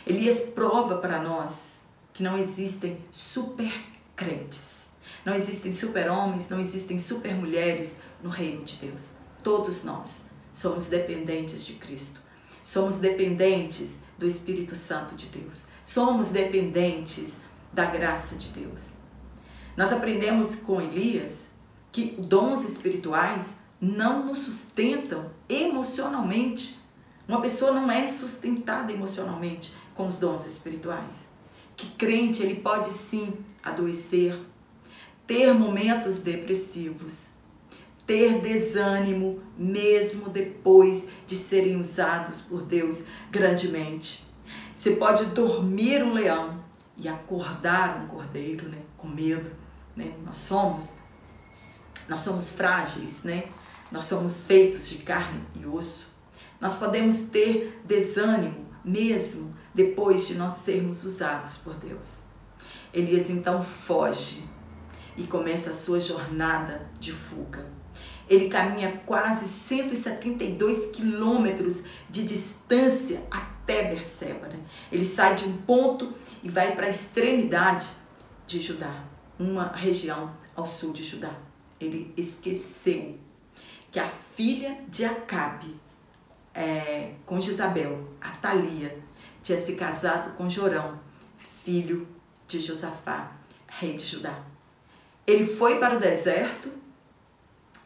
Elias prova para nós que não existem super crentes. Não existem super homens, não existem super mulheres no reino de Deus. Todos nós somos dependentes de Cristo. Somos dependentes do Espírito Santo de Deus. Somos dependentes da graça de Deus. Nós aprendemos com Elias que dons espirituais não nos sustentam emocionalmente. Uma pessoa não é sustentada emocionalmente com os dons espirituais. Que crente ele pode sim adoecer, ter momentos depressivos, ter desânimo mesmo depois de serem usados por Deus grandemente. Você pode dormir um leão e acordar um cordeiro, né, com medo, né? Nós somos nós somos frágeis, né? Nós somos feitos de carne e osso. Nós podemos ter desânimo mesmo depois de nós sermos usados por Deus. Elias então foge e começa a sua jornada de fuga. Ele caminha quase 172 quilômetros de distância até Berseba. Né? Ele sai de um ponto e vai para a extremidade de Judá, uma região ao sul de Judá. Ele esqueceu que a filha de Acabe, é, com Jezabel, Atalia, tinha se casado com Jorão, filho de Josafá, rei de Judá. Ele foi para o deserto,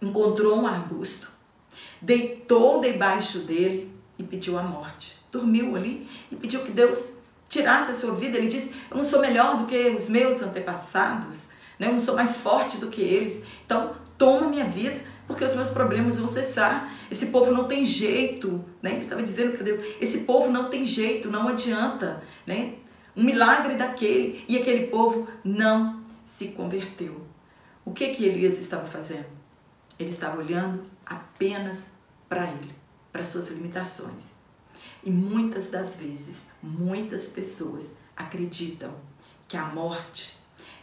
encontrou um arbusto, deitou debaixo dele e pediu a morte. Dormiu ali e pediu que Deus tirasse a sua vida. Ele disse: Eu não sou melhor do que os meus antepassados, né? eu não sou mais forte do que eles. Então, toma minha vida, porque os meus problemas vão cessar. Esse povo não tem jeito, né? Ele estava dizendo para Deus: esse povo não tem jeito, não adianta, né? Um milagre daquele e aquele povo não se converteu. O que que Elias estava fazendo? Ele estava olhando apenas para ele, para suas limitações. E muitas das vezes, muitas pessoas acreditam que a morte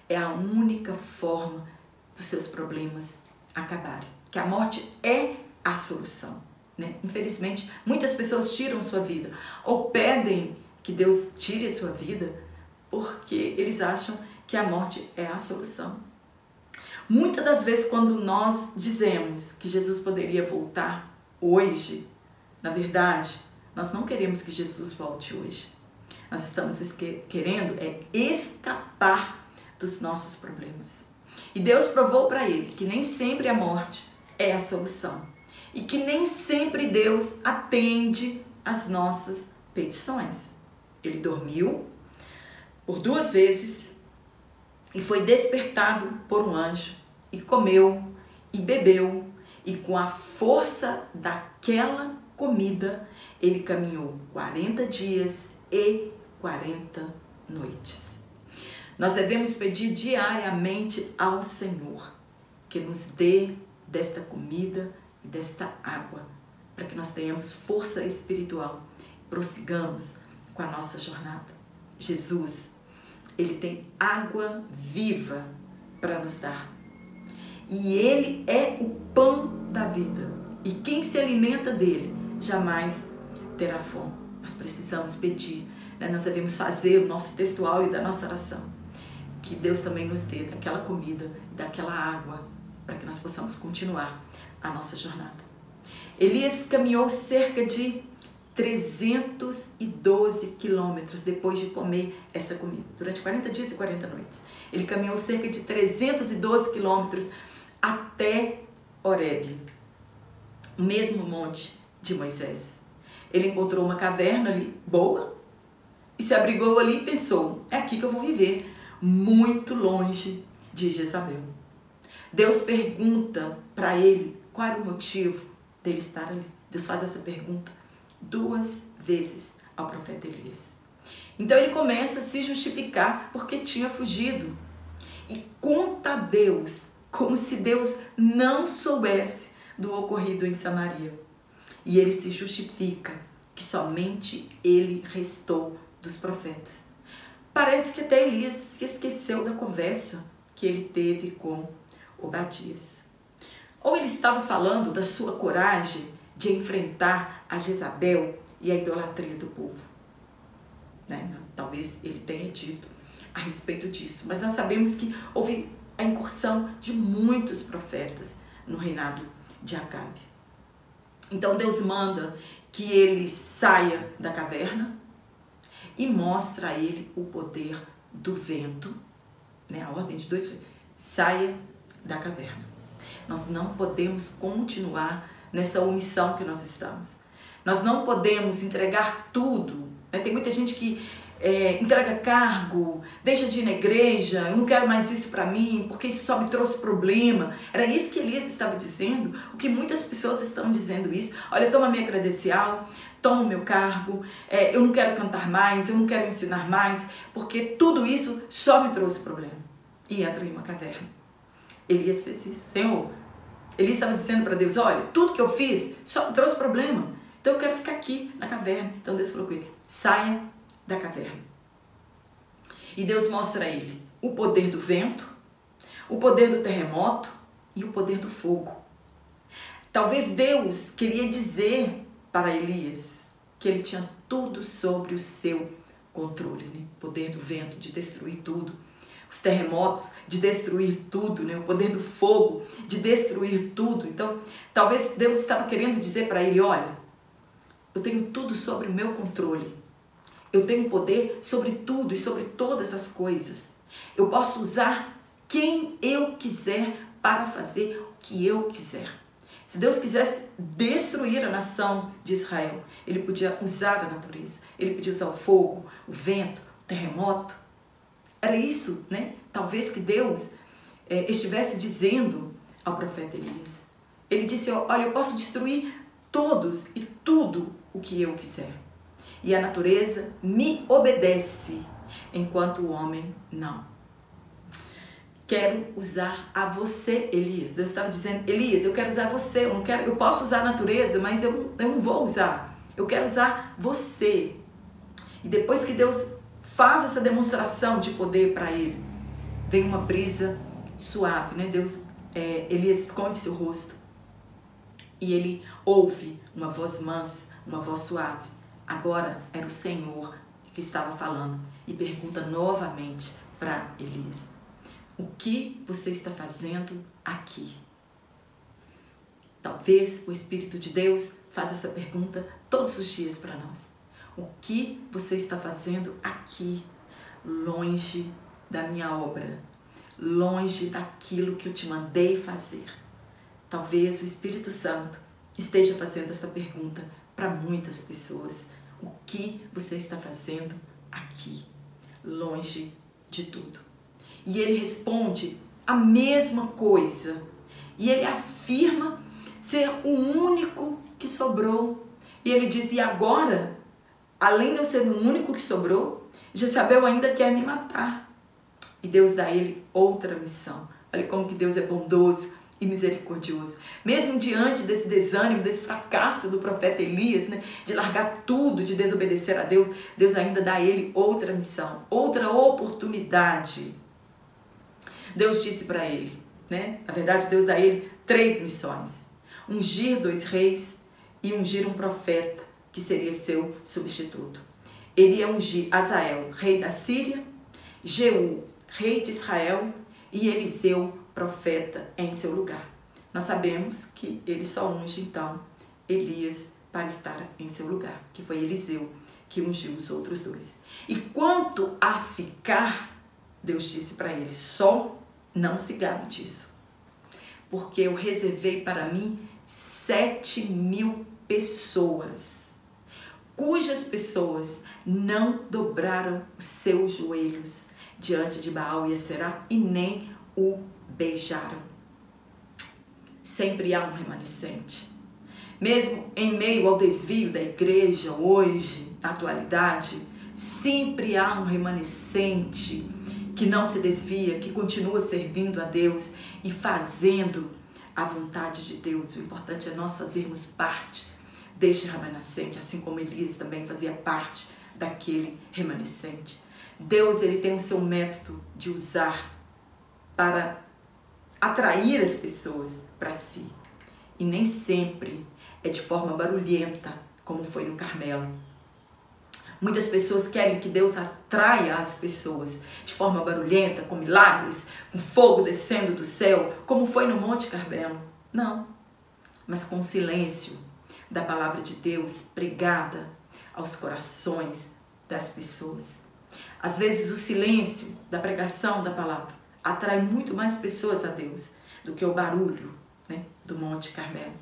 é a única forma dos seus problemas acabarem. Que a morte é a solução. Né? Infelizmente, muitas pessoas tiram sua vida ou pedem que Deus tire a sua vida porque eles acham que a morte é a solução. Muitas das vezes, quando nós dizemos que Jesus poderia voltar hoje, na verdade, nós não queremos que Jesus volte hoje. Nós estamos querendo é escapar dos nossos problemas. E Deus provou para ele que nem sempre a morte é a solução e que nem sempre Deus atende às nossas petições. Ele dormiu por duas vezes e foi despertado por um anjo e comeu e bebeu e com a força daquela comida ele caminhou 40 dias e 40 noites. Nós devemos pedir diariamente ao Senhor que nos dê desta comida e desta água, para que nós tenhamos força espiritual, prossigamos com a nossa jornada. Jesus, ele tem água viva para nos dar. E ele é o pão da vida. E quem se alimenta dele jamais terá fome. Nós precisamos pedir, né? nós devemos fazer o nosso textual e da nossa oração. Que Deus também nos dê daquela comida, daquela água, para que nós possamos continuar a nossa jornada. Elias caminhou cerca de 312 quilômetros depois de comer esta comida, durante 40 dias e 40 noites. Ele caminhou cerca de 312 quilômetros até Horebe, o mesmo monte de Moisés. Ele encontrou uma caverna ali boa e se abrigou ali e pensou: é aqui que eu vou viver, muito longe de Jezabel. Deus pergunta para ele qual era o motivo dele estar ali. Deus faz essa pergunta duas vezes ao profeta Elias. Então ele começa a se justificar porque tinha fugido. E conta a Deus como se Deus não soubesse do ocorrido em Samaria. E ele se justifica que somente ele restou dos profetas. Parece que até Elias se esqueceu da conversa que ele teve com Obadias. Ou ele estava falando da sua coragem de enfrentar a Jezabel e a idolatria do povo. Né? Talvez ele tenha dito a respeito disso, mas nós sabemos que houve a incursão de muitos profetas no reinado de Acabe. Então Deus manda que ele saia da caverna e mostra a ele o poder do vento, né? A ordem de dois saia da caverna. Nós não podemos continuar nessa omissão que nós estamos. Nós não podemos entregar tudo. Né? Tem muita gente que é, entrega cargo, deixa de ir na igreja, eu não quero mais isso para mim, porque isso só me trouxe problema. Era isso que Elias estava dizendo, o que muitas pessoas estão dizendo isso. Olha, toma minha credencial, toma o meu cargo, é, eu não quero cantar mais, eu não quero ensinar mais, porque tudo isso só me trouxe problema. E entra em uma caverna. Elias fez isso. Senhor, Elias estava dizendo para Deus, olha, tudo que eu fiz só me trouxe problema. Então eu quero ficar aqui na caverna. Então Deus falou com ele, saia da caverna. E Deus mostra a ele o poder do vento, o poder do terremoto e o poder do fogo. Talvez Deus queria dizer para Elias que ele tinha tudo sobre o seu controle, né? o poder do vento de destruir tudo, os terremotos de destruir tudo, né? o poder do fogo de destruir tudo. Então, talvez Deus estava querendo dizer para ele: olha, eu tenho tudo sobre o meu controle. Eu tenho poder sobre tudo e sobre todas as coisas. Eu posso usar quem eu quiser para fazer o que eu quiser. Se Deus quisesse destruir a nação de Israel, ele podia usar a natureza, ele podia usar o fogo, o vento, o terremoto. Era isso, né? Talvez que Deus é, estivesse dizendo ao profeta Elias. Ele disse: Olha, eu posso destruir todos e tudo o que eu quiser e a natureza me obedece, enquanto o homem não. Quero usar a você, Elias. Deus estava dizendo, Elias, eu quero usar você. Eu não quero, eu posso usar a natureza, mas eu, eu não vou usar. Eu quero usar você. E depois que Deus faz essa demonstração de poder para ele, vem uma brisa suave, né? Deus, é, Elias esconde seu rosto e ele ouve uma voz mansa, uma voz suave. Agora era o Senhor que estava falando e pergunta novamente para Elias: O que você está fazendo aqui? Talvez o Espírito de Deus faça essa pergunta todos os dias para nós. O que você está fazendo aqui, longe da minha obra, longe daquilo que eu te mandei fazer? Talvez o Espírito Santo esteja fazendo essa pergunta para muitas pessoas. O que você está fazendo aqui, longe de tudo? E ele responde a mesma coisa. E ele afirma ser o único que sobrou. E ele diz: E agora, além de eu ser o único que sobrou, Jezabel ainda quer me matar. E Deus dá a ele outra missão. Olha como que Deus é bondoso e misericordioso. Mesmo diante desse desânimo, desse fracasso do profeta Elias, né, de largar tudo, de desobedecer a Deus, Deus ainda dá a ele outra missão, outra oportunidade. Deus disse para ele, né? Na verdade, Deus dá a ele três missões: ungir dois reis e ungir um profeta que seria seu substituto. Ele ia ungir Azael, rei da Síria, Jeú, rei de Israel, e Eliseu, profeta em seu lugar. Nós sabemos que ele só unge então Elias para estar em seu lugar, que foi Eliseu que ungiu os outros dois. E quanto a ficar, Deus disse para ele: só não se gabe disso, porque eu reservei para mim sete mil pessoas, cujas pessoas não dobraram os seus joelhos diante de Baal e Será e nem o beijaram. Sempre há um remanescente. Mesmo em meio ao desvio da igreja hoje, na atualidade, sempre há um remanescente que não se desvia, que continua servindo a Deus e fazendo a vontade de Deus. O importante é nós fazermos parte deste remanescente, assim como Elias também fazia parte daquele remanescente. Deus ele tem o seu método de usar para atrair as pessoas para si. E nem sempre é de forma barulhenta, como foi no Carmelo. Muitas pessoas querem que Deus atraia as pessoas de forma barulhenta, com milagres, com fogo descendo do céu, como foi no Monte Carmelo. Não, mas com o silêncio da palavra de Deus pregada aos corações das pessoas. Às vezes, o silêncio da pregação da palavra atrai muito mais pessoas a Deus do que o barulho né, do Monte Carmelo.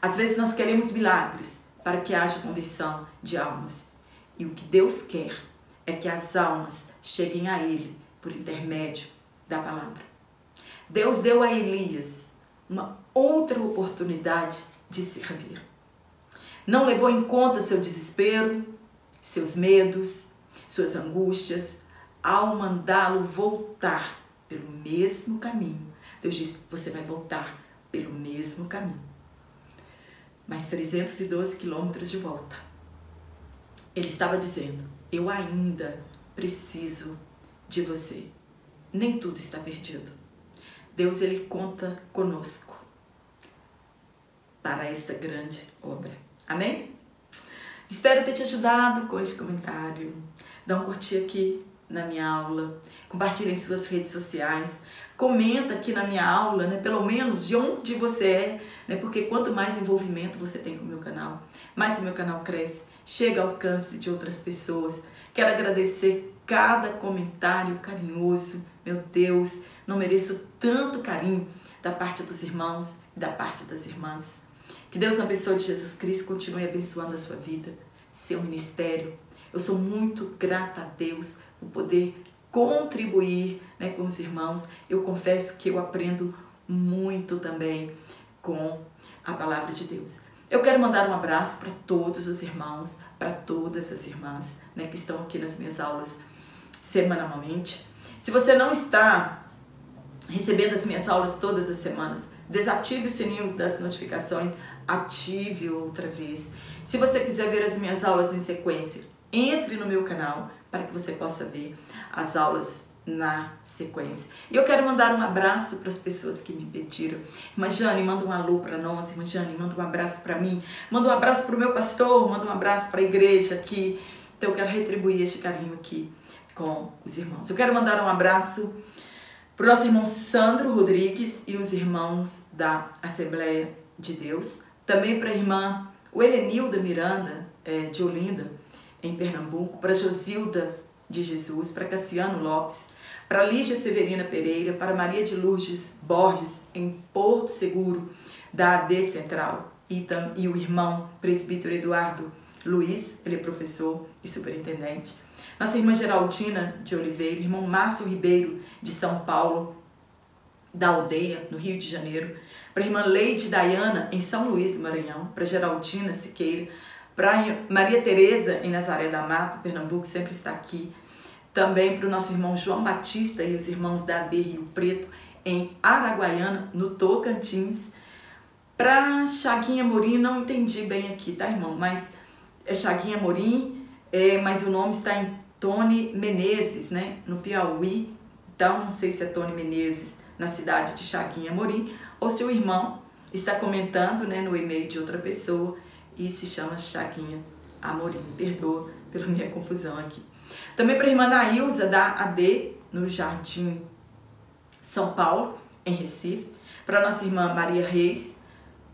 Às vezes nós queremos milagres para que haja conversão de almas. E o que Deus quer é que as almas cheguem a Ele por intermédio da palavra. Deus deu a Elias uma outra oportunidade de servir. Não levou em conta seu desespero, seus medos, suas angústias, ao mandá-lo voltar pelo mesmo caminho. Deus diz: você vai voltar pelo mesmo caminho. Mais 312 quilômetros de volta. Ele estava dizendo: eu ainda preciso de você. Nem tudo está perdido. Deus ele conta conosco para esta grande obra. Amém? Espero ter te ajudado com este comentário. Dá um curtir aqui na minha aula, compartilhe em suas redes sociais, comenta aqui na minha aula, né, pelo menos de onde você é, né, porque quanto mais envolvimento você tem com o meu canal, mais o meu canal cresce, chega ao alcance de outras pessoas. Quero agradecer cada comentário carinhoso, meu Deus, não mereço tanto carinho da parte dos irmãos e da parte das irmãs. Que Deus, na pessoa de Jesus Cristo, continue abençoando a sua vida, seu ministério. Eu sou muito grata a Deus por poder contribuir né, com os irmãos. Eu confesso que eu aprendo muito também com a palavra de Deus. Eu quero mandar um abraço para todos os irmãos, para todas as irmãs né, que estão aqui nas minhas aulas semanalmente. Se você não está recebendo as minhas aulas todas as semanas, desative o sininho das notificações, ative outra vez. Se você quiser ver as minhas aulas em sequência, entre no meu canal para que você possa ver as aulas na sequência. E eu quero mandar um abraço para as pessoas que me pediram. Irmã Jane, manda um alô para nós. Irmã Jane, manda um abraço para mim. Manda um abraço para o meu pastor. Manda um abraço para a igreja aqui. Então eu quero retribuir este carinho aqui com os irmãos. Eu quero mandar um abraço para o nosso irmão Sandro Rodrigues e os irmãos da Assembleia de Deus. Também para a irmã Helenilda Miranda, é, de Olinda, em Pernambuco. Para Josilda de Jesus, para Cassiano Lopes, para Lígia Severina Pereira, para Maria de Lourdes Borges, em Porto Seguro, da AD Central, e, e o irmão presbítero Eduardo Luiz, ele é professor e superintendente. Nossa irmã Geraldina de Oliveira, irmão Márcio Ribeiro, de São Paulo, da aldeia, no Rio de Janeiro. Para a irmã Leide Dayana, em São Luís do Maranhão. Para Geraldina Siqueira. Para Maria Tereza, em Nazaré da Mata, Pernambuco, sempre está aqui. Também para o nosso irmão João Batista e os irmãos da AD Rio Preto, em Araguaiana, no Tocantins. Para Chaguinha Morim, não entendi bem aqui, tá, irmão? Mas é Chaguinha Morim, é, mas o nome está em Tony Menezes, né? No Piauí. Então, não sei se é Tony Menezes na cidade de Chaguinha Morim ou se o irmão está comentando né, no e-mail de outra pessoa e se chama Chaguinha Amorim. Perdoa pela minha confusão aqui. Também para a irmã Nailza, da AD, no Jardim São Paulo, em Recife. Para nossa irmã Maria Reis.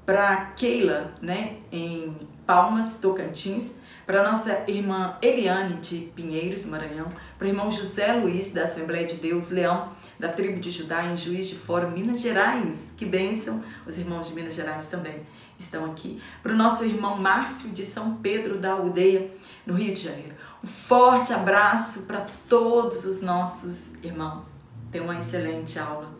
Para Keila, né, em Palmas, Tocantins. Para nossa irmã Eliane, de Pinheiros, Maranhão. Para o irmão José Luiz, da Assembleia de Deus, Leão, da tribo de Judá, em Juiz de Fora, Minas Gerais. Que bênção! Os irmãos de Minas Gerais também estão aqui. Para o nosso irmão Márcio, de São Pedro da Aldeia, no Rio de Janeiro. Um forte abraço para todos os nossos irmãos. Tenha uma excelente aula,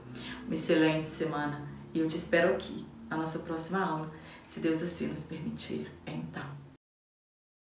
uma excelente semana. E eu te espero aqui na nossa próxima aula, se Deus assim nos permitir. Então.